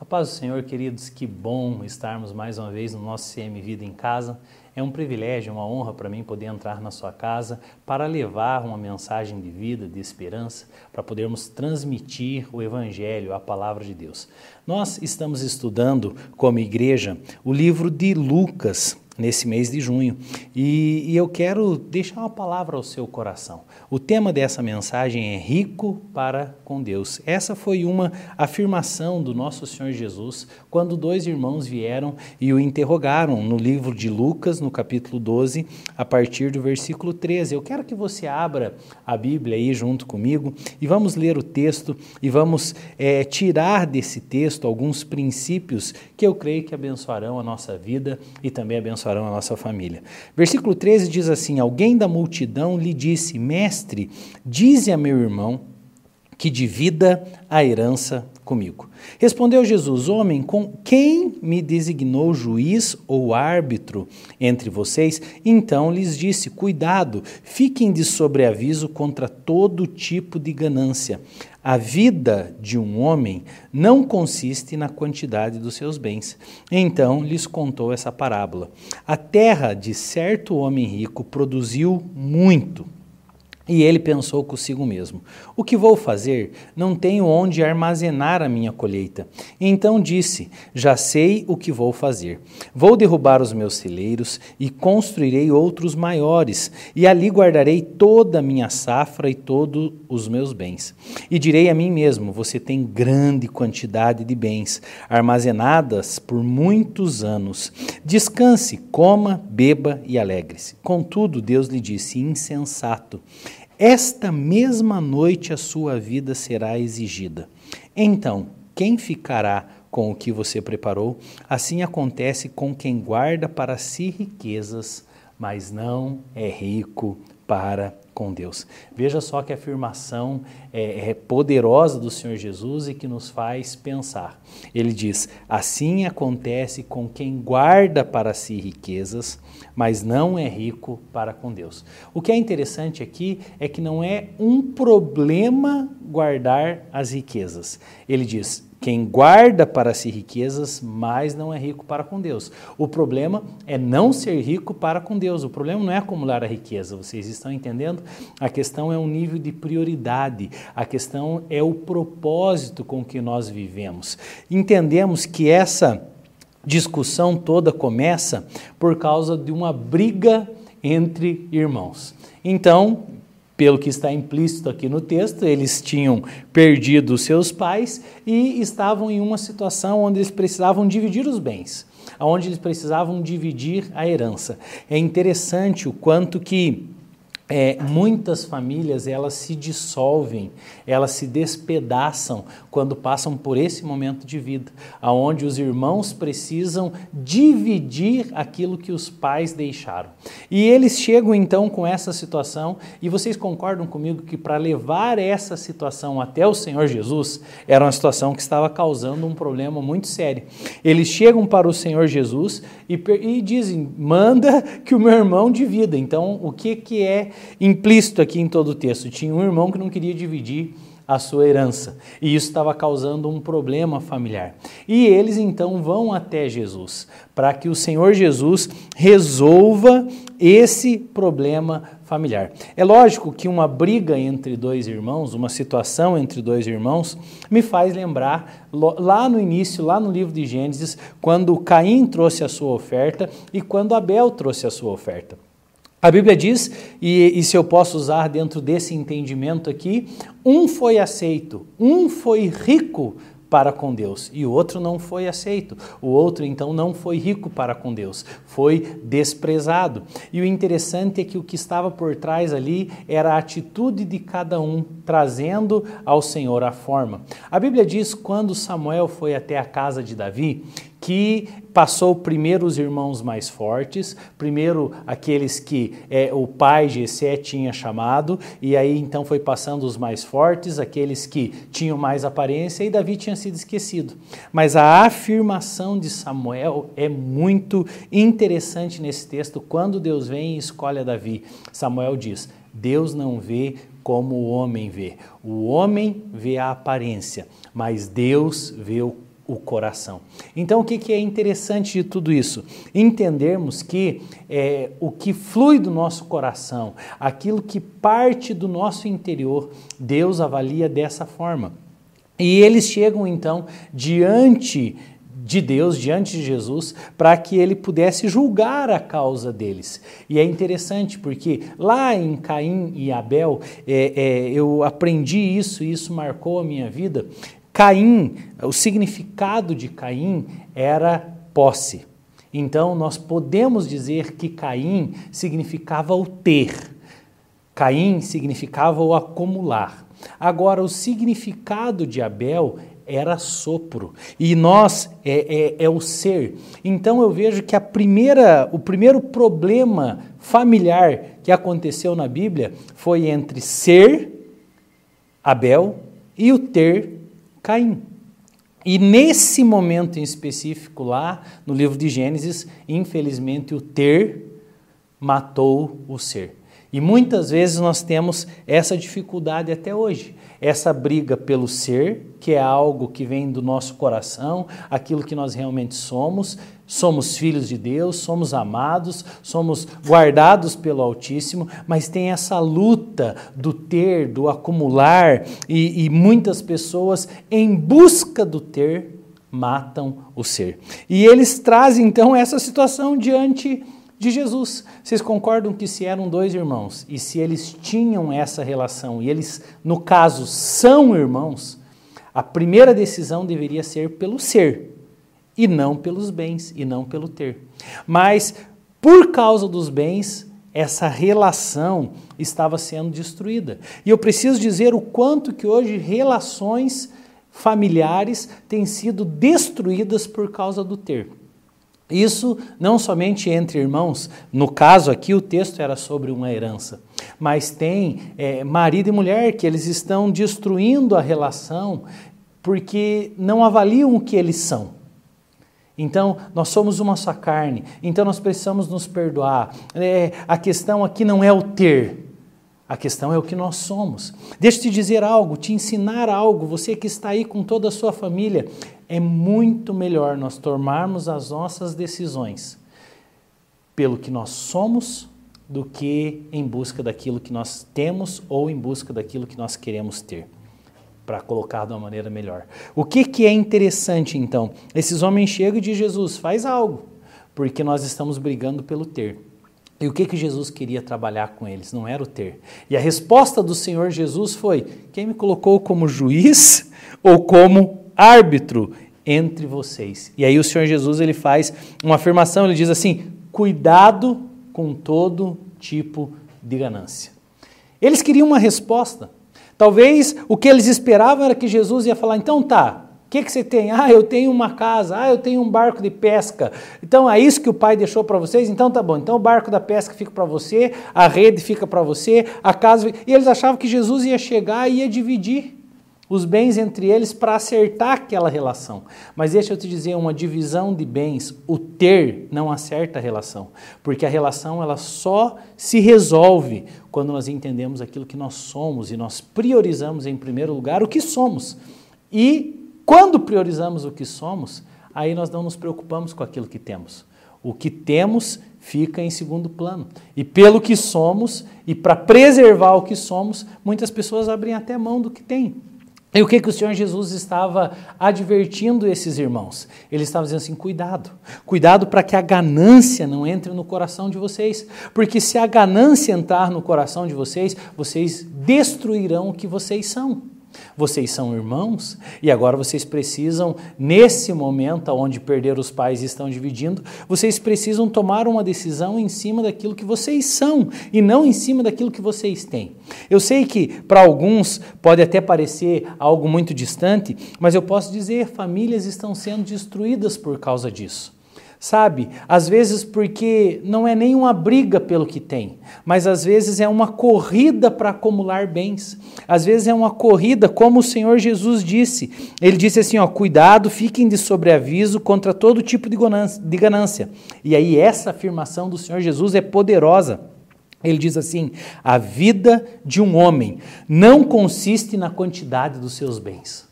A paz do Senhor, queridos, que bom estarmos mais uma vez no nosso CM Vida em Casa. É um privilégio, uma honra para mim poder entrar na sua casa para levar uma mensagem de vida, de esperança, para podermos transmitir o Evangelho, a palavra de Deus. Nós estamos estudando, como igreja, o livro de Lucas, nesse mês de junho. E, e, eu quero deixar uma palavra ao seu coração. O tema dessa mensagem é rico para com Deus. Essa foi uma afirmação do nosso Senhor Jesus quando dois irmãos vieram e o interrogaram no livro de Lucas, no capítulo 12, a partir do versículo 13. Eu quero que você abra a Bíblia aí junto comigo e vamos ler o texto e vamos é, tirar desse texto alguns princípios que eu creio que abençoarão a nossa vida e também abençoarão abençoarão a nossa família. Versículo 13 diz assim: Alguém da multidão lhe disse: Mestre, dize a meu irmão que divida a herança comigo. Respondeu Jesus: Homem, com quem me designou juiz ou árbitro entre vocês? Então lhes disse: Cuidado, fiquem de sobreaviso contra todo tipo de ganância. A vida de um homem não consiste na quantidade dos seus bens. Então lhes contou essa parábola. A terra de certo homem rico produziu muito. E ele pensou consigo mesmo: O que vou fazer? Não tenho onde armazenar a minha colheita. Então disse: Já sei o que vou fazer. Vou derrubar os meus celeiros e construirei outros maiores, e ali guardarei toda a minha safra e todos os meus bens. E direi a mim mesmo: Você tem grande quantidade de bens, armazenadas por muitos anos. Descanse, coma, beba e alegre-se. Contudo, Deus lhe disse: Insensato. Esta mesma noite a sua vida será exigida. Então, quem ficará com o que você preparou? Assim acontece com quem guarda para si riquezas, mas não é rico para com Deus. Veja só que afirmação é, é, poderosa do Senhor Jesus e que nos faz pensar. Ele diz: Assim acontece com quem guarda para si riquezas, mas não é rico para com Deus. O que é interessante aqui é que não é um problema guardar as riquezas. Ele diz: quem guarda para si riquezas, mas não é rico para com Deus. O problema é não ser rico para com Deus. O problema não é acumular a riqueza. Vocês estão entendendo? A questão é um nível de prioridade. A questão é o propósito com que nós vivemos. Entendemos que essa discussão toda começa por causa de uma briga entre irmãos. Então, pelo que está implícito aqui no texto, eles tinham perdido seus pais e estavam em uma situação onde eles precisavam dividir os bens, onde eles precisavam dividir a herança. É interessante o quanto que é, muitas famílias elas se dissolvem, elas se despedaçam quando passam por esse momento de vida, aonde os irmãos precisam dividir aquilo que os pais deixaram. E eles chegam então com essa situação, e vocês concordam comigo que para levar essa situação até o Senhor Jesus era uma situação que estava causando um problema muito sério. Eles chegam para o Senhor Jesus e, e dizem: manda que o meu irmão divida. Então, o que, que é implícito aqui em todo o texto. Tinha um irmão que não queria dividir a sua herança. E isso estava causando um problema familiar. E eles então vão até Jesus para que o Senhor Jesus resolva esse problema familiar. É lógico que uma briga entre dois irmãos, uma situação entre dois irmãos, me faz lembrar lá no início, lá no livro de Gênesis, quando Caim trouxe a sua oferta e quando Abel trouxe a sua oferta. A Bíblia diz, e, e, se eu posso usar dentro desse entendimento aqui, um foi aceito, um foi rico para com Deus e o outro não foi aceito. O outro então não foi rico para com Deus, foi desprezado. E o interessante é que o que estava por trás ali era a atitude de cada um, trazendo ao Senhor a forma. A Bíblia diz quando Samuel foi até a casa de Davi, que passou primeiro os irmãos mais fortes, primeiro aqueles que é, o pai Jessé tinha chamado, e aí então foi passando os mais fortes, aqueles que tinham mais aparência, e Davi tinha sido esquecido. Mas a afirmação de Samuel é muito interessante nesse texto, quando Deus vem e escolhe a Davi. Samuel diz: Deus não vê como o homem vê. O homem vê a aparência, mas Deus vê o o coração. Então, o que, que é interessante de tudo isso? Entendermos que é, o que flui do nosso coração, aquilo que parte do nosso interior, Deus avalia dessa forma. E eles chegam então diante de Deus, diante de Jesus, para que ele pudesse julgar a causa deles. E é interessante porque lá em Caim e Abel, é, é, eu aprendi isso e isso marcou a minha vida. Caim, o significado de Caim era posse. Então nós podemos dizer que Caim significava o ter. Caim significava o acumular. Agora, o significado de Abel era sopro e nós é, é, é, o ser. Então eu vejo que a primeira, o primeiro problema familiar que aconteceu na Bíblia foi entre ser Abel e o ter Caim. E nesse momento em específico lá no livro de Gênesis, infelizmente o ter matou o ser. E muitas vezes nós temos essa dificuldade até hoje, essa briga pelo ser, que é algo que vem do nosso coração, aquilo que nós realmente somos. Somos filhos de Deus, somos amados, somos guardados pelo Altíssimo, mas tem essa luta do ter, do acumular, e, e muitas pessoas, em busca do ter, matam o ser. E eles trazem então essa situação diante de Jesus. Vocês concordam que se eram dois irmãos e se eles tinham essa relação e eles, no caso, são irmãos, a primeira decisão deveria ser pelo ser e não pelos bens e não pelo ter. Mas por causa dos bens, essa relação estava sendo destruída. E eu preciso dizer o quanto que hoje relações familiares têm sido destruídas por causa do ter. Isso não somente entre irmãos, no caso aqui o texto era sobre uma herança, mas tem é, marido e mulher que eles estão destruindo a relação porque não avaliam o que eles são. Então, nós somos uma só carne, então nós precisamos nos perdoar. É, a questão aqui não é o ter, a questão é o que nós somos. Deixa eu te dizer algo, te ensinar algo, você que está aí com toda a sua família, é muito melhor nós tomarmos as nossas decisões pelo que nós somos do que em busca daquilo que nós temos ou em busca daquilo que nós queremos ter, para colocar de uma maneira melhor. O que, que é interessante então? Esses homens chegam e dizem: Jesus, faz algo, porque nós estamos brigando pelo ter. E o que, que Jesus queria trabalhar com eles? Não era o ter. E a resposta do Senhor Jesus foi: Quem me colocou como juiz ou como árbitro entre vocês? E aí o Senhor Jesus ele faz uma afirmação, ele diz assim: Cuidado com todo tipo de ganância. Eles queriam uma resposta. Talvez o que eles esperavam era que Jesus ia falar: Então tá, o que, que você tem? Ah, eu tenho uma casa, ah, eu tenho um barco de pesca. Então é isso que o pai deixou para vocês? Então tá bom. Então o barco da pesca fica para você, a rede fica para você, a casa. E eles achavam que Jesus ia chegar e ia dividir os bens entre eles para acertar aquela relação. Mas deixa eu te dizer, uma divisão de bens, o ter não acerta a relação, porque a relação ela só se resolve quando nós entendemos aquilo que nós somos e nós priorizamos em primeiro lugar o que somos. E quando priorizamos o que somos, aí nós não nos preocupamos com aquilo que temos. O que temos fica em segundo plano. E pelo que somos, e para preservar o que somos, muitas pessoas abrem até mão do que têm. E o que, que o Senhor Jesus estava advertindo esses irmãos? Ele estava dizendo assim: cuidado, cuidado para que a ganância não entre no coração de vocês, porque se a ganância entrar no coração de vocês, vocês destruirão o que vocês são. Vocês são irmãos e agora vocês precisam, nesse momento onde perder os pais e estão dividindo, vocês precisam tomar uma decisão em cima daquilo que vocês são e não em cima daquilo que vocês têm. Eu sei que para alguns pode até parecer algo muito distante, mas eu posso dizer: famílias estão sendo destruídas por causa disso. Sabe, às vezes porque não é nem uma briga pelo que tem, mas às vezes é uma corrida para acumular bens. Às vezes é uma corrida, como o Senhor Jesus disse. Ele disse assim: ó, cuidado, fiquem de sobreaviso contra todo tipo de ganância. E aí, essa afirmação do Senhor Jesus é poderosa. Ele diz assim: a vida de um homem não consiste na quantidade dos seus bens.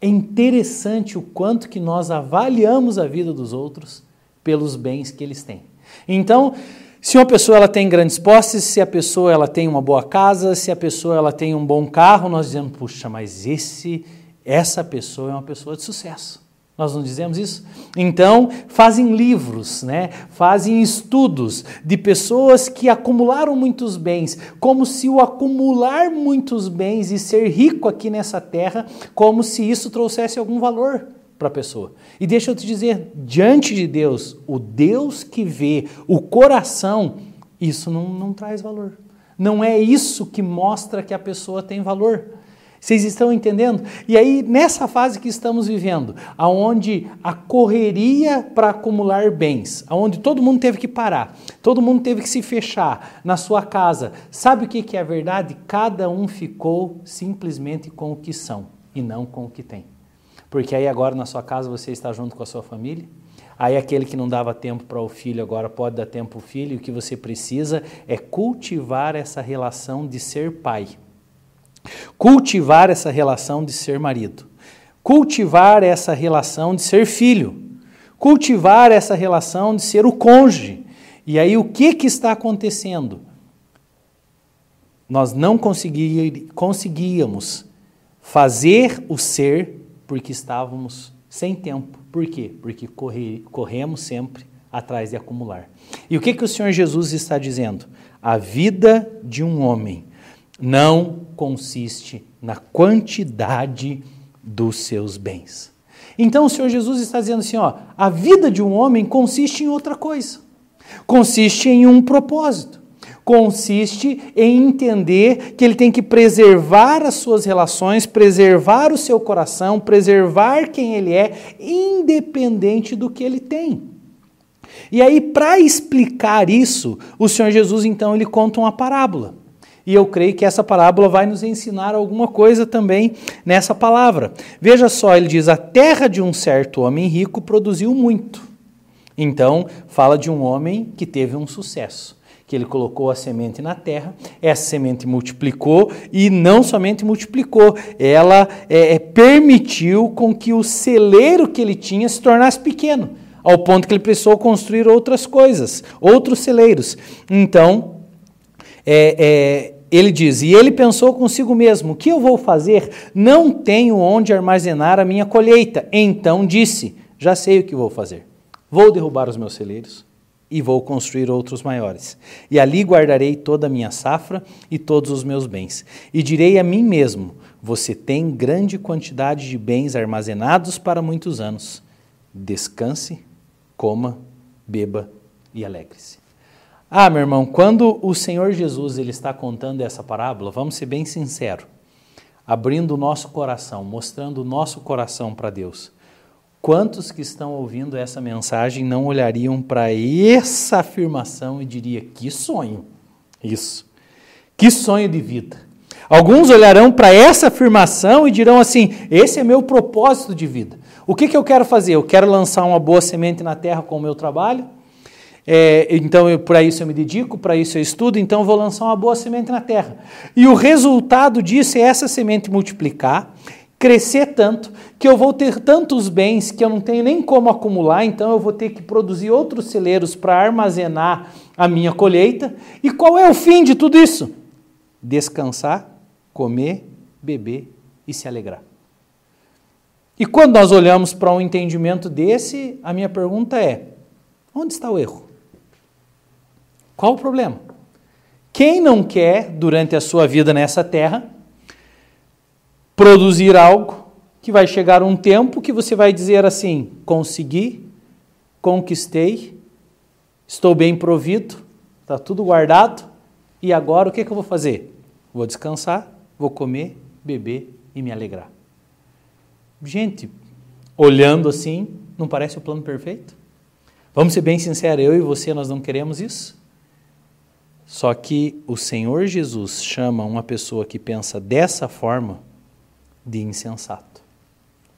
É interessante o quanto que nós avaliamos a vida dos outros pelos bens que eles têm. Então, se uma pessoa ela tem grandes posses, se a pessoa ela tem uma boa casa, se a pessoa ela tem um bom carro, nós dizemos, puxa, mas esse essa pessoa é uma pessoa de sucesso. Nós não dizemos isso? Então, fazem livros, né? fazem estudos de pessoas que acumularam muitos bens, como se o acumular muitos bens e ser rico aqui nessa terra, como se isso trouxesse algum valor para a pessoa. E deixa eu te dizer, diante de Deus, o Deus que vê o coração, isso não, não traz valor. Não é isso que mostra que a pessoa tem valor. Vocês estão entendendo? E aí, nessa fase que estamos vivendo, aonde a correria para acumular bens, aonde todo mundo teve que parar, todo mundo teve que se fechar na sua casa, sabe o que, que é a verdade? Cada um ficou simplesmente com o que são e não com o que tem. Porque aí agora na sua casa você está junto com a sua família, Aí aquele que não dava tempo para o filho agora pode dar tempo para o filho, o que você precisa é cultivar essa relação de ser pai. Cultivar essa relação de ser marido. Cultivar essa relação de ser filho. Cultivar essa relação de ser o cônjuge. E aí o que, que está acontecendo? Nós não conseguíamos fazer o ser porque estávamos sem tempo. Por quê? Porque corre, corremos sempre atrás de acumular. E o que, que o Senhor Jesus está dizendo? A vida de um homem não consiste na quantidade dos seus bens. Então o Senhor Jesus está dizendo assim, ó, a vida de um homem consiste em outra coisa. Consiste em um propósito. Consiste em entender que ele tem que preservar as suas relações, preservar o seu coração, preservar quem ele é, independente do que ele tem. E aí, para explicar isso, o Senhor Jesus então ele conta uma parábola. E eu creio que essa parábola vai nos ensinar alguma coisa também nessa palavra. Veja só, ele diz: A terra de um certo homem rico produziu muito. Então, fala de um homem que teve um sucesso que ele colocou a semente na terra, essa semente multiplicou e não somente multiplicou, ela é, é, permitiu com que o celeiro que ele tinha se tornasse pequeno, ao ponto que ele precisou construir outras coisas, outros celeiros. Então, é, é, ele diz: E ele pensou consigo mesmo: O que eu vou fazer? Não tenho onde armazenar a minha colheita. Então disse: Já sei o que vou fazer. Vou derrubar os meus celeiros e vou construir outros maiores. E ali guardarei toda a minha safra e todos os meus bens. E direi a mim mesmo: Você tem grande quantidade de bens armazenados para muitos anos. Descanse, coma, beba e alegre-se. Ah, meu irmão, quando o Senhor Jesus ele está contando essa parábola, vamos ser bem sinceros, abrindo o nosso coração, mostrando o nosso coração para Deus. Quantos que estão ouvindo essa mensagem não olhariam para essa afirmação e diria: que sonho! Isso. Que sonho de vida. Alguns olharão para essa afirmação e dirão assim: esse é meu propósito de vida. O que, que eu quero fazer? Eu quero lançar uma boa semente na terra com o meu trabalho? É, então, para isso eu me dedico, para isso eu estudo, então eu vou lançar uma boa semente na terra. E o resultado disso é essa semente multiplicar, crescer tanto, que eu vou ter tantos bens que eu não tenho nem como acumular, então eu vou ter que produzir outros celeiros para armazenar a minha colheita. E qual é o fim de tudo isso? Descansar, comer, beber e se alegrar. E quando nós olhamos para um entendimento desse, a minha pergunta é: onde está o erro? Qual o problema? Quem não quer, durante a sua vida nessa terra, produzir algo que vai chegar um tempo que você vai dizer assim: consegui, conquistei, estou bem provido, está tudo guardado, e agora o que, que eu vou fazer? Vou descansar, vou comer, beber e me alegrar. Gente, olhando assim, não parece o plano perfeito? Vamos ser bem sinceros, eu e você, nós não queremos isso? Só que o Senhor Jesus chama uma pessoa que pensa dessa forma de insensato.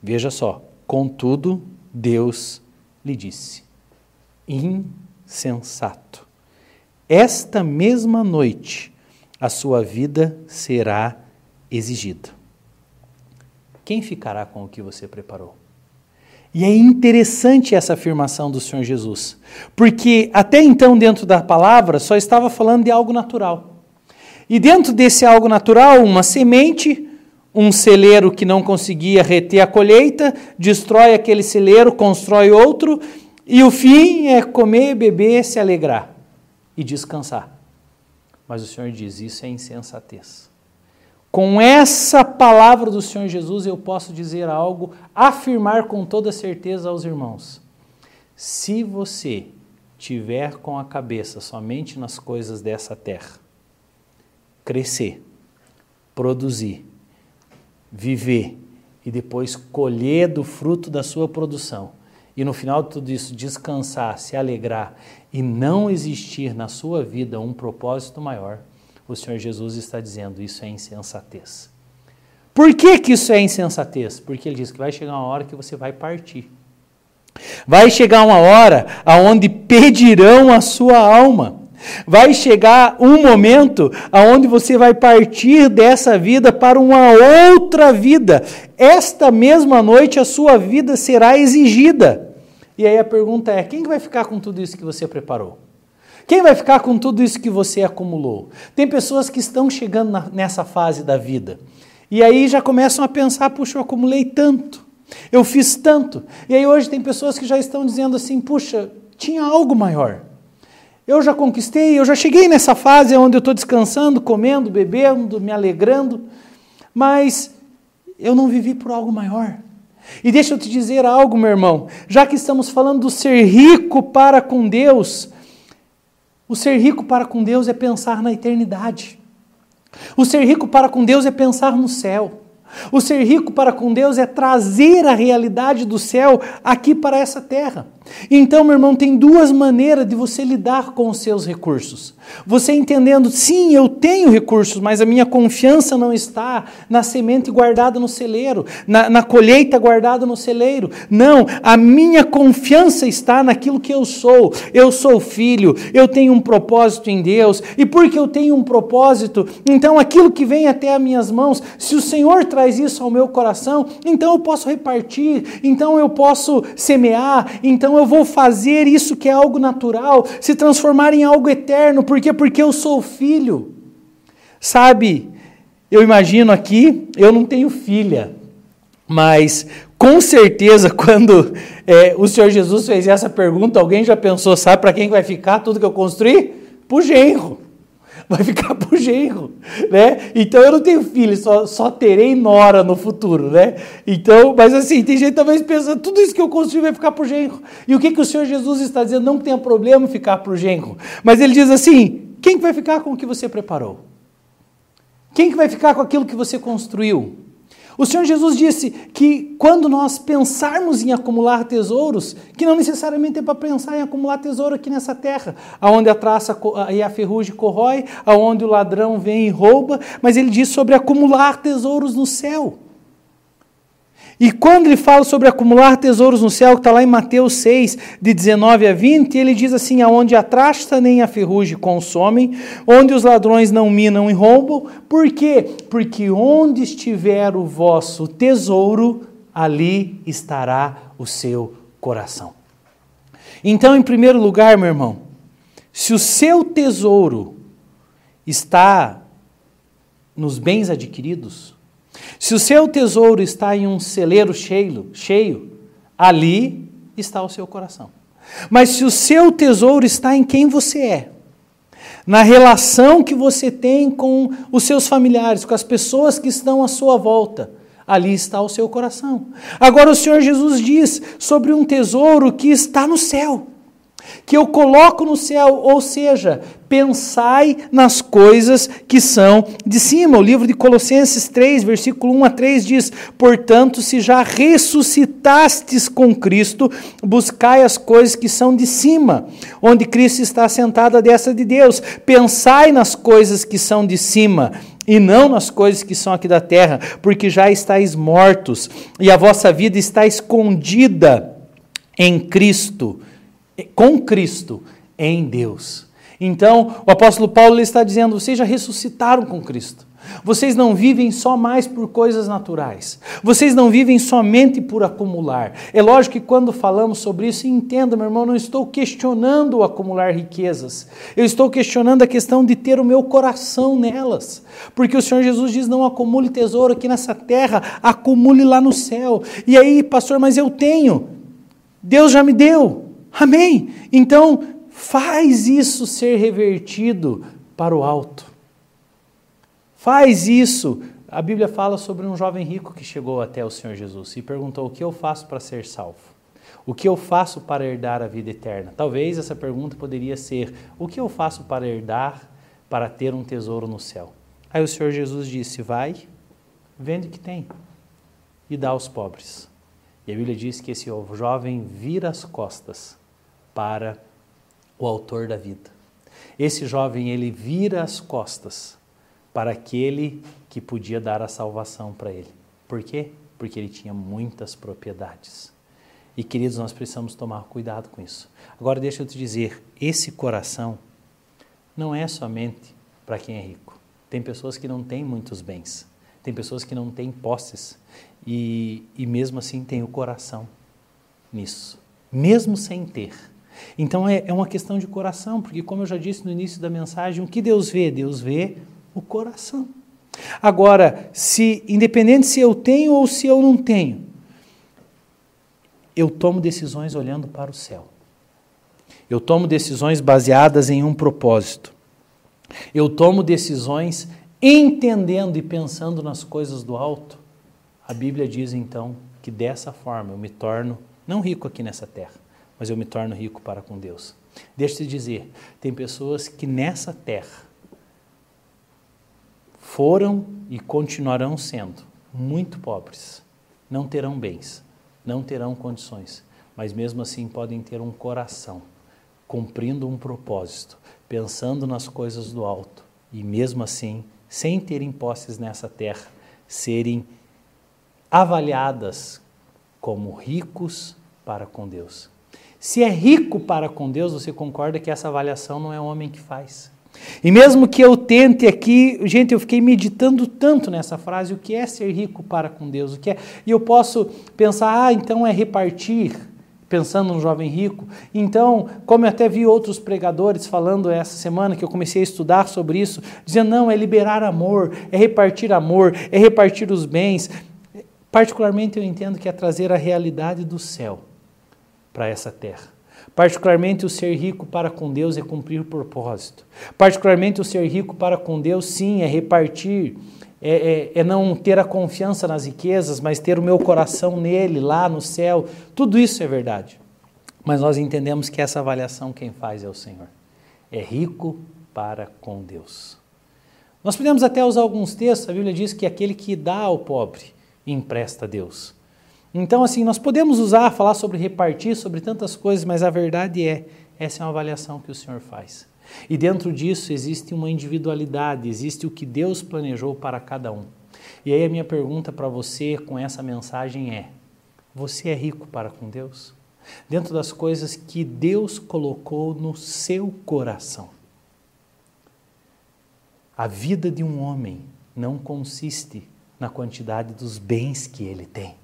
Veja só, contudo, Deus lhe disse: insensato. Esta mesma noite a sua vida será exigida. quem ficará com o que você preparou? E é interessante essa afirmação do Senhor Jesus, porque até então, dentro da palavra, só estava falando de algo natural. E dentro desse algo natural, uma semente, um celeiro que não conseguia reter a colheita, destrói aquele celeiro, constrói outro, e o fim é comer, beber, se alegrar e descansar. Mas o Senhor diz: isso é insensatez. Com essa palavra do Senhor Jesus, eu posso dizer algo, afirmar com toda certeza aos irmãos: se você tiver com a cabeça somente nas coisas dessa terra, crescer, produzir, viver e depois colher do fruto da sua produção, e no final de tudo isso descansar, se alegrar e não existir na sua vida um propósito maior, o Senhor Jesus está dizendo: isso é insensatez. Por que, que isso é insensatez? Porque ele diz que vai chegar uma hora que você vai partir. Vai chegar uma hora aonde pedirão a sua alma. Vai chegar um momento aonde você vai partir dessa vida para uma outra vida. Esta mesma noite a sua vida será exigida. E aí a pergunta é: quem vai ficar com tudo isso que você preparou? Quem vai ficar com tudo isso que você acumulou? Tem pessoas que estão chegando na, nessa fase da vida e aí já começam a pensar: puxa, eu acumulei tanto, eu fiz tanto. E aí hoje tem pessoas que já estão dizendo assim: puxa, tinha algo maior. Eu já conquistei, eu já cheguei nessa fase onde eu estou descansando, comendo, bebendo, me alegrando, mas eu não vivi por algo maior. E deixa eu te dizer algo, meu irmão, já que estamos falando do ser rico para com Deus, o ser rico para com Deus é pensar na eternidade. O ser rico para com Deus é pensar no céu. O ser rico para com Deus é trazer a realidade do céu aqui para essa terra. Então, meu irmão, tem duas maneiras de você lidar com os seus recursos. Você entendendo, sim, eu tenho recursos, mas a minha confiança não está na semente guardada no celeiro, na, na colheita guardada no celeiro. Não, a minha confiança está naquilo que eu sou. Eu sou filho, eu tenho um propósito em Deus, e porque eu tenho um propósito, então aquilo que vem até as minhas mãos, se o Senhor traz isso ao meu coração, então eu posso repartir, então eu posso semear, então eu vou fazer isso que é algo natural, se transformar em algo eterno. Por quê? Porque eu sou filho. Sabe, eu imagino aqui, eu não tenho filha, mas com certeza quando é, o Senhor Jesus fez essa pergunta, alguém já pensou, sabe para quem vai ficar tudo que eu construí? Para o genro vai ficar pro genro, né? Então eu não tenho filho, só, só terei nora no futuro, né? Então, mas assim, tem gente talvez pensando, tudo isso que eu construí vai ficar pro genro. E o que, que o Senhor Jesus está dizendo? Não tenha problema ficar pro genro. Mas ele diz assim, quem que vai ficar com o que você preparou? Quem que vai ficar com aquilo que você construiu? O Senhor Jesus disse que quando nós pensarmos em acumular tesouros, que não necessariamente é para pensar em acumular tesouro aqui nessa terra, aonde a traça e a ferrugem corrói, aonde o ladrão vem e rouba, mas ele diz sobre acumular tesouros no céu. E quando ele fala sobre acumular tesouros no céu, que está lá em Mateus 6, de 19 a 20, ele diz assim: aonde a traça nem a ferrugem consomem, onde os ladrões não minam e roubam. Por quê? Porque onde estiver o vosso tesouro, ali estará o seu coração. Então, em primeiro lugar, meu irmão, se o seu tesouro está nos bens adquiridos, se o seu tesouro está em um celeiro cheio, cheio, ali está o seu coração. Mas se o seu tesouro está em quem você é, na relação que você tem com os seus familiares, com as pessoas que estão à sua volta, ali está o seu coração. Agora o Senhor Jesus diz sobre um tesouro que está no céu que eu coloco no céu, ou seja, pensai nas coisas que são de cima. O livro de Colossenses 3, versículo 1 a 3 diz: Portanto, se já ressuscitastes com Cristo, buscai as coisas que são de cima, onde Cristo está sentado à destra de Deus. Pensai nas coisas que são de cima e não nas coisas que são aqui da terra, porque já estáis mortos e a vossa vida está escondida em Cristo com Cristo em Deus. Então, o apóstolo Paulo está dizendo: vocês já ressuscitaram com Cristo. Vocês não vivem só mais por coisas naturais. Vocês não vivem somente por acumular. É lógico que quando falamos sobre isso, entenda, meu irmão, não estou questionando o acumular riquezas. Eu estou questionando a questão de ter o meu coração nelas. Porque o Senhor Jesus diz: não acumule tesouro aqui nessa terra, acumule lá no céu. E aí, pastor, mas eu tenho. Deus já me deu. Amém? Então, faz isso ser revertido para o alto. Faz isso. A Bíblia fala sobre um jovem rico que chegou até o Senhor Jesus e perguntou: O que eu faço para ser salvo? O que eu faço para herdar a vida eterna? Talvez essa pergunta poderia ser: O que eu faço para herdar, para ter um tesouro no céu? Aí o Senhor Jesus disse: Vai, vende o que tem e dá aos pobres. E a Bíblia diz que esse jovem vira as costas para o autor da vida. Esse jovem ele vira as costas para aquele que podia dar a salvação para ele. Por quê? Porque ele tinha muitas propriedades. E queridos, nós precisamos tomar cuidado com isso. Agora deixa eu te dizer, esse coração não é somente para quem é rico. Tem pessoas que não têm muitos bens, tem pessoas que não têm posses e, e mesmo assim têm o coração nisso, mesmo sem ter. Então é, é uma questão de coração, porque como eu já disse no início da mensagem, o que Deus vê? Deus vê o coração. Agora, se independente se eu tenho ou se eu não tenho, eu tomo decisões olhando para o céu. Eu tomo decisões baseadas em um propósito. Eu tomo decisões entendendo e pensando nas coisas do alto. A Bíblia diz então que dessa forma eu me torno não rico aqui nessa terra, mas eu me torno rico para com Deus. Deixa eu te dizer, tem pessoas que nessa terra foram e continuarão sendo muito pobres, não terão bens, não terão condições, mas mesmo assim podem ter um coração, cumprindo um propósito, pensando nas coisas do alto e mesmo assim, sem terem posses nessa terra, serem avaliadas como ricos para com Deus. Se é rico para com Deus, você concorda que essa avaliação não é o homem que faz. E mesmo que eu tente aqui, gente, eu fiquei meditando tanto nessa frase, o que é ser rico para com Deus, o que é? E eu posso pensar, ah, então é repartir, pensando no jovem rico. Então, como eu até vi outros pregadores falando essa semana que eu comecei a estudar sobre isso, dizendo, não, é liberar amor, é repartir amor, é repartir os bens. Particularmente eu entendo que é trazer a realidade do céu para essa terra. Particularmente, o ser rico para com Deus é cumprir o propósito. Particularmente, o ser rico para com Deus, sim, é repartir, é, é, é, não ter a confiança nas riquezas, mas ter o meu coração nele, lá no céu. Tudo isso é verdade. Mas nós entendemos que essa avaliação quem faz é o Senhor. É rico para com Deus. Nós podemos até usar alguns textos, a Bíblia diz que aquele que dá ao pobre empresta a Deus. Então, assim, nós podemos usar, falar sobre repartir, sobre tantas coisas, mas a verdade é, essa é uma avaliação que o Senhor faz. E dentro disso existe uma individualidade, existe o que Deus planejou para cada um. E aí a minha pergunta para você com essa mensagem é: você é rico para com Deus? Dentro das coisas que Deus colocou no seu coração. A vida de um homem não consiste na quantidade dos bens que ele tem.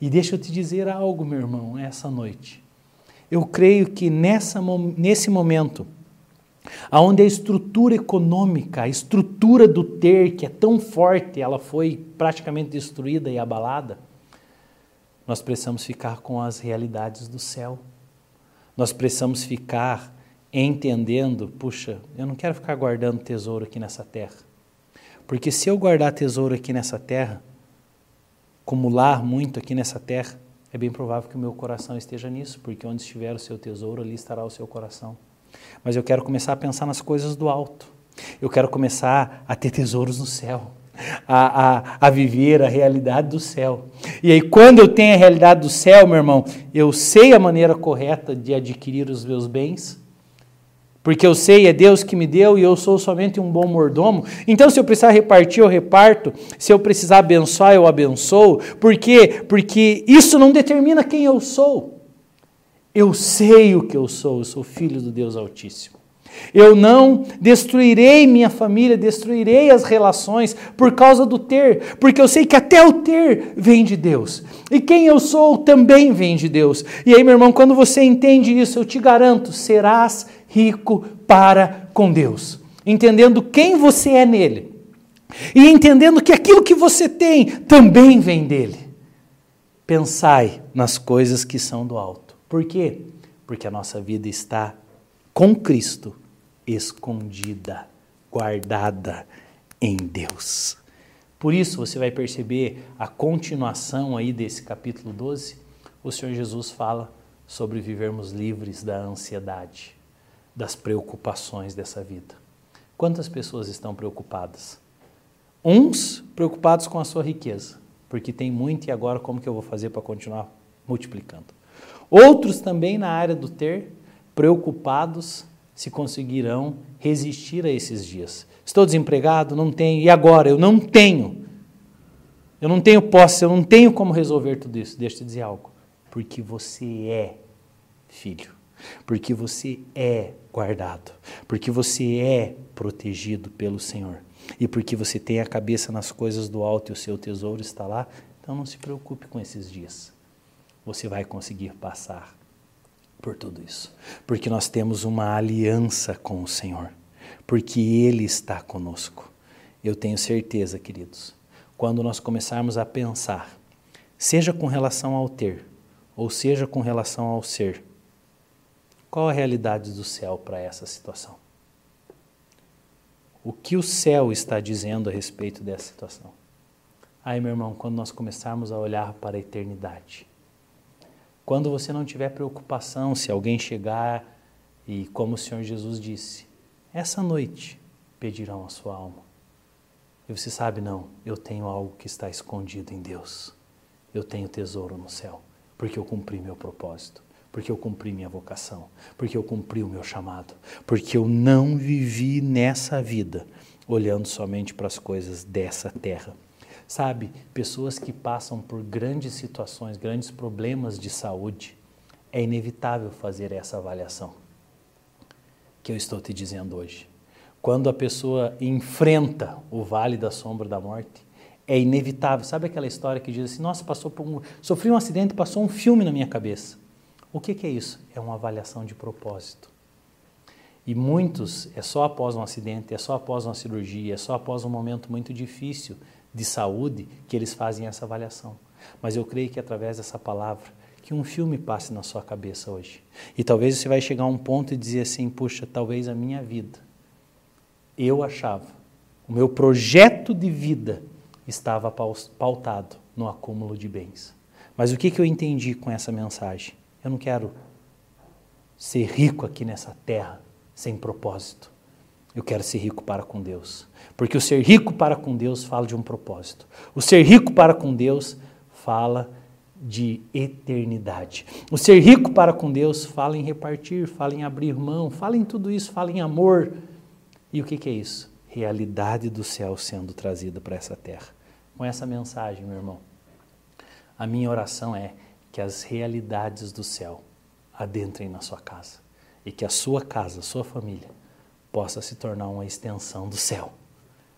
E deixa eu te dizer algo, meu irmão, essa noite. Eu creio que nessa, nesse momento, onde a estrutura econômica, a estrutura do ter, que é tão forte, ela foi praticamente destruída e abalada, nós precisamos ficar com as realidades do céu. Nós precisamos ficar entendendo, puxa, eu não quero ficar guardando tesouro aqui nessa terra. Porque se eu guardar tesouro aqui nessa terra, acumular muito aqui nessa terra, é bem provável que o meu coração esteja nisso, porque onde estiver o seu tesouro, ali estará o seu coração. Mas eu quero começar a pensar nas coisas do alto. Eu quero começar a ter tesouros no céu. A, a, a viver a realidade do céu. E aí, quando eu tenho a realidade do céu, meu irmão, eu sei a maneira correta de adquirir os meus bens, porque eu sei, é Deus que me deu e eu sou somente um bom mordomo. Então, se eu precisar repartir, eu reparto. Se eu precisar abençoar, eu abençoo. Por quê? Porque isso não determina quem eu sou. Eu sei o que eu sou, eu sou filho do Deus Altíssimo. Eu não destruirei minha família, destruirei as relações por causa do ter, porque eu sei que até o ter vem de Deus. E quem eu sou também vem de Deus. E aí, meu irmão, quando você entende isso, eu te garanto, serás rico para com Deus, entendendo quem você é nele. E entendendo que aquilo que você tem também vem dele. Pensai nas coisas que são do alto. Por quê? Porque a nossa vida está com Cristo escondida, guardada em Deus. Por isso você vai perceber a continuação aí desse capítulo 12. O Senhor Jesus fala sobre vivermos livres da ansiedade, das preocupações dessa vida. Quantas pessoas estão preocupadas? Uns preocupados com a sua riqueza, porque tem muito e agora como que eu vou fazer para continuar multiplicando? Outros também na área do ter, preocupados se conseguirão resistir a esses dias. Estou desempregado? Não tenho. E agora? Eu não tenho. Eu não tenho posse, eu não tenho como resolver tudo isso. Deixa eu te dizer algo. Porque você é filho. Porque você é guardado. Porque você é protegido pelo Senhor. E porque você tem a cabeça nas coisas do alto e o seu tesouro está lá. Então não se preocupe com esses dias. Você vai conseguir passar por tudo isso. Porque nós temos uma aliança com o Senhor. Porque Ele está conosco. Eu tenho certeza, queridos, quando nós começarmos a pensar, seja com relação ao ter, ou seja com relação ao ser, qual a realidade do céu para essa situação? O que o céu está dizendo a respeito dessa situação? Aí, meu irmão, quando nós começarmos a olhar para a eternidade, quando você não tiver preocupação se alguém chegar e, como o Senhor Jesus disse, essa noite pedirão a sua alma. E você sabe, não, eu tenho algo que está escondido em Deus. Eu tenho tesouro no céu, porque eu cumpri meu propósito, porque eu cumpri minha vocação, porque eu cumpri o meu chamado, porque eu não vivi nessa vida olhando somente para as coisas dessa terra. Sabe, pessoas que passam por grandes situações, grandes problemas de saúde, é inevitável fazer essa avaliação que eu estou te dizendo hoje. Quando a pessoa enfrenta o vale da sombra da morte, é inevitável. Sabe aquela história que diz assim: Nossa, passou por um, sofri um acidente, passou um filme na minha cabeça. O que, que é isso? É uma avaliação de propósito. E muitos é só após um acidente, é só após uma cirurgia, é só após um momento muito difícil de saúde que eles fazem essa avaliação. Mas eu creio que através dessa palavra, que um filme passe na sua cabeça hoje. E talvez você vai chegar a um ponto e dizer assim: puxa, talvez a minha vida, eu achava, o meu projeto de vida estava pautado no acúmulo de bens. Mas o que, que eu entendi com essa mensagem? Eu não quero ser rico aqui nessa terra sem propósito. Eu quero ser rico para com Deus. Porque o ser rico para com Deus fala de um propósito. O ser rico para com Deus fala de eternidade. O ser rico para com Deus fala em repartir, fala em abrir mão, fala em tudo isso, fala em amor. E o que, que é isso? Realidade do céu sendo trazida para essa terra. Com essa mensagem, meu irmão, a minha oração é que as realidades do céu adentrem na sua casa e que a sua casa, a sua família, possa se tornar uma extensão do céu.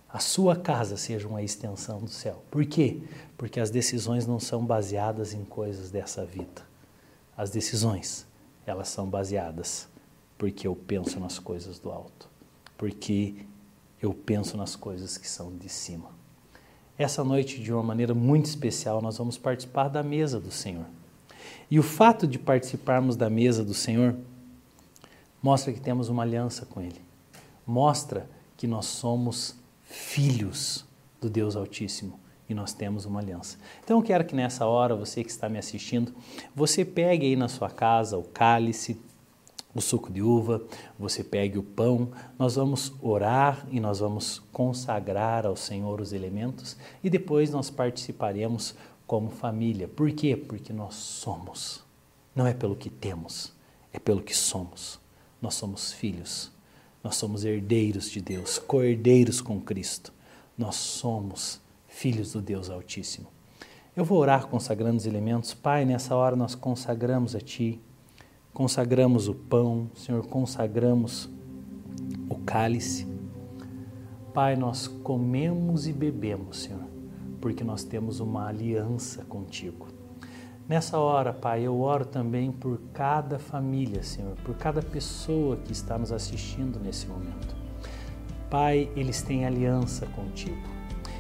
A sua casa seja uma extensão do céu. Por quê? Porque as decisões não são baseadas em coisas dessa vida. As decisões, elas são baseadas porque eu penso nas coisas do alto, porque eu penso nas coisas que são de cima. Essa noite, de uma maneira muito especial, nós vamos participar da mesa do Senhor. E o fato de participarmos da mesa do Senhor mostra que temos uma aliança com Ele mostra que nós somos filhos do Deus Altíssimo e nós temos uma aliança. Então eu quero que nessa hora, você que está me assistindo, você pegue aí na sua casa o cálice, o suco de uva, você pegue o pão, nós vamos orar e nós vamos consagrar ao Senhor os elementos e depois nós participaremos como família. Por quê? Porque nós somos. Não é pelo que temos, é pelo que somos. Nós somos filhos nós somos herdeiros de Deus, co-herdeiros com Cristo. Nós somos filhos do Deus Altíssimo. Eu vou orar consagrando os elementos. Pai, nessa hora nós consagramos a Ti, consagramos o pão, Senhor, consagramos o cálice. Pai, nós comemos e bebemos, Senhor, porque nós temos uma aliança contigo. Nessa hora, Pai, eu oro também por cada família, Senhor, por cada pessoa que está nos assistindo nesse momento. Pai, eles têm aliança contigo.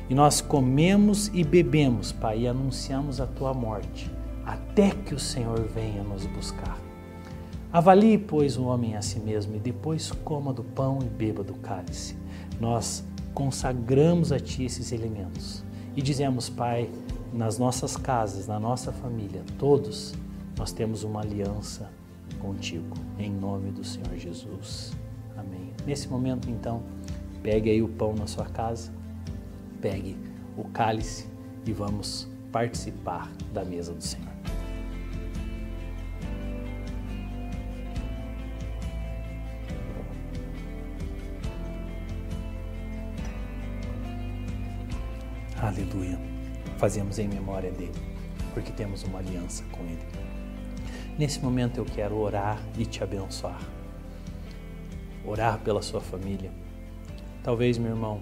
E nós comemos e bebemos, Pai, e anunciamos a tua morte, até que o Senhor venha nos buscar. Avalie, pois, o homem a si mesmo e depois coma do pão e beba do cálice. Nós consagramos a Ti esses elementos e dizemos, Pai, nas nossas casas, na nossa família, todos, nós temos uma aliança contigo, em nome do Senhor Jesus. Amém. Nesse momento, então, pegue aí o pão na sua casa, pegue o cálice e vamos participar da mesa do Senhor. Aleluia fazemos em memória dele, porque temos uma aliança com ele. Nesse momento eu quero orar e te abençoar. Orar pela sua família. Talvez, meu irmão,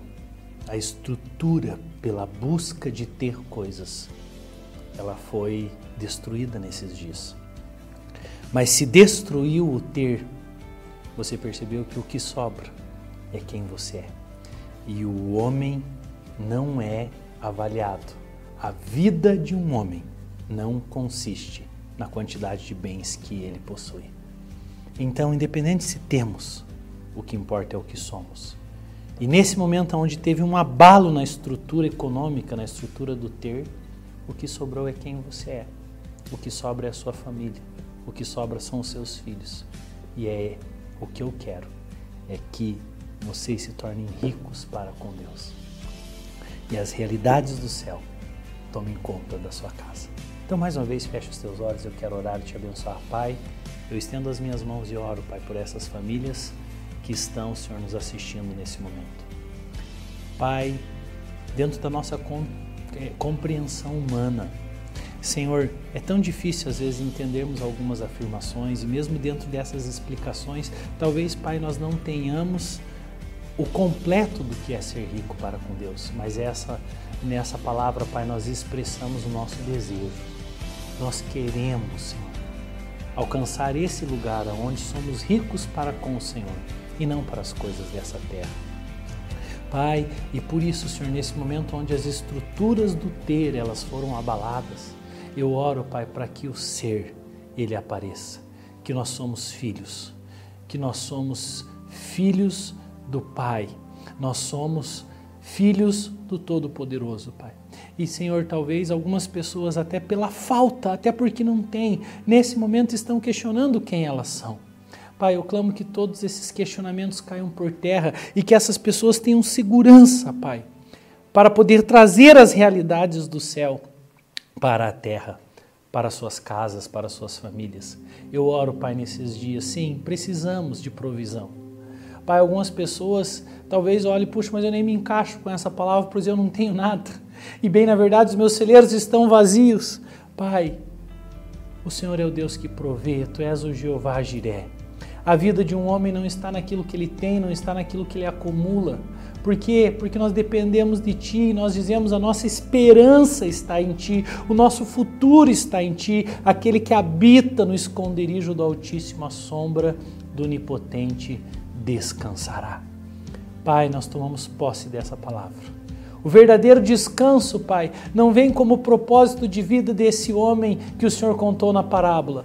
a estrutura pela busca de ter coisas, ela foi destruída nesses dias. Mas se destruiu o ter, você percebeu que o que sobra é quem você é. E o homem não é avaliado a vida de um homem não consiste na quantidade de bens que ele possui. Então, independente se temos, o que importa é o que somos. E nesse momento onde teve um abalo na estrutura econômica, na estrutura do ter, o que sobrou é quem você é. O que sobra é a sua família. O que sobra são os seus filhos. E é o que eu quero é que vocês se tornem ricos para com Deus. E as realidades do céu tomem conta da sua casa. Então, mais uma vez, feche os teus olhos, eu quero orar e te abençoar, Pai. Eu estendo as minhas mãos e oro, Pai, por essas famílias que estão, Senhor, nos assistindo nesse momento. Pai, dentro da nossa é, compreensão humana, Senhor, é tão difícil às vezes entendermos algumas afirmações e mesmo dentro dessas explicações, talvez, Pai, nós não tenhamos o completo do que é ser rico para com Deus, mas essa nessa palavra, Pai, nós expressamos o nosso desejo. Nós queremos, Senhor, alcançar esse lugar onde somos ricos para com o Senhor e não para as coisas dessa terra. Pai, e por isso, Senhor, nesse momento onde as estruturas do ter elas foram abaladas, eu oro, Pai, para que o ser ele apareça, que nós somos filhos, que nós somos filhos do Pai. Nós somos filhos do Todo-Poderoso, Pai. E, Senhor, talvez algumas pessoas, até pela falta, até porque não têm, nesse momento estão questionando quem elas são. Pai, eu clamo que todos esses questionamentos caiam por terra e que essas pessoas tenham segurança, Pai, para poder trazer as realidades do céu para a terra, para suas casas, para suas famílias. Eu oro, Pai, nesses dias, sim, precisamos de provisão. Pai, algumas pessoas talvez olhem, puxa, mas eu nem me encaixo com essa palavra, pois eu não tenho nada. E bem, na verdade, os meus celeiros estão vazios. Pai, o Senhor é o Deus que provê, Tu és o Jeová Jiré. A vida de um homem não está naquilo que ele tem, não está naquilo que ele acumula. Por quê? Porque nós dependemos de Ti, nós dizemos a nossa esperança está em Ti, o nosso futuro está em Ti, aquele que habita no esconderijo do Altíssimo, a sombra do Onipotente descansará. Pai, nós tomamos posse dessa palavra. O verdadeiro descanso, Pai, não vem como propósito de vida desse homem que o Senhor contou na parábola,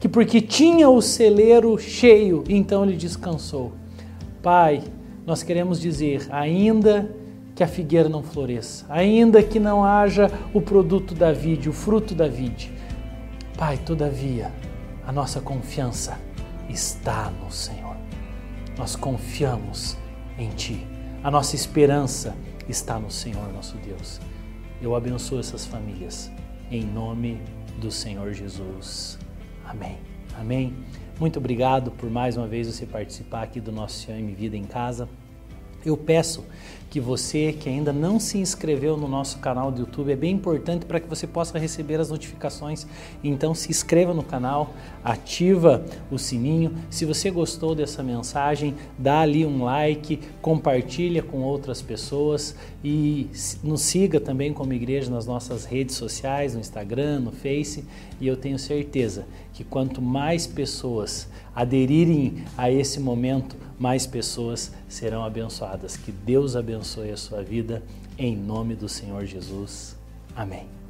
que porque tinha o celeiro cheio, então ele descansou. Pai, nós queremos dizer, ainda que a figueira não floresça, ainda que não haja o produto da vide, o fruto da vide, Pai, todavia, a nossa confiança está no Senhor nós confiamos em Ti. A nossa esperança está no Senhor nosso Deus. Eu abençoo essas famílias em nome do Senhor Jesus. Amém. Amém. Muito obrigado por mais uma vez você participar aqui do nosso CM Vida em Casa. Eu peço que você que ainda não se inscreveu no nosso canal do YouTube é bem importante para que você possa receber as notificações. Então se inscreva no canal, ativa o sininho. Se você gostou dessa mensagem, dá ali um like, compartilha com outras pessoas e nos siga também como igreja nas nossas redes sociais, no Instagram, no Face, e eu tenho certeza que quanto mais pessoas aderirem a esse momento, mais pessoas serão abençoadas. Que Deus abençoe a sua vida, em nome do Senhor Jesus. Amém.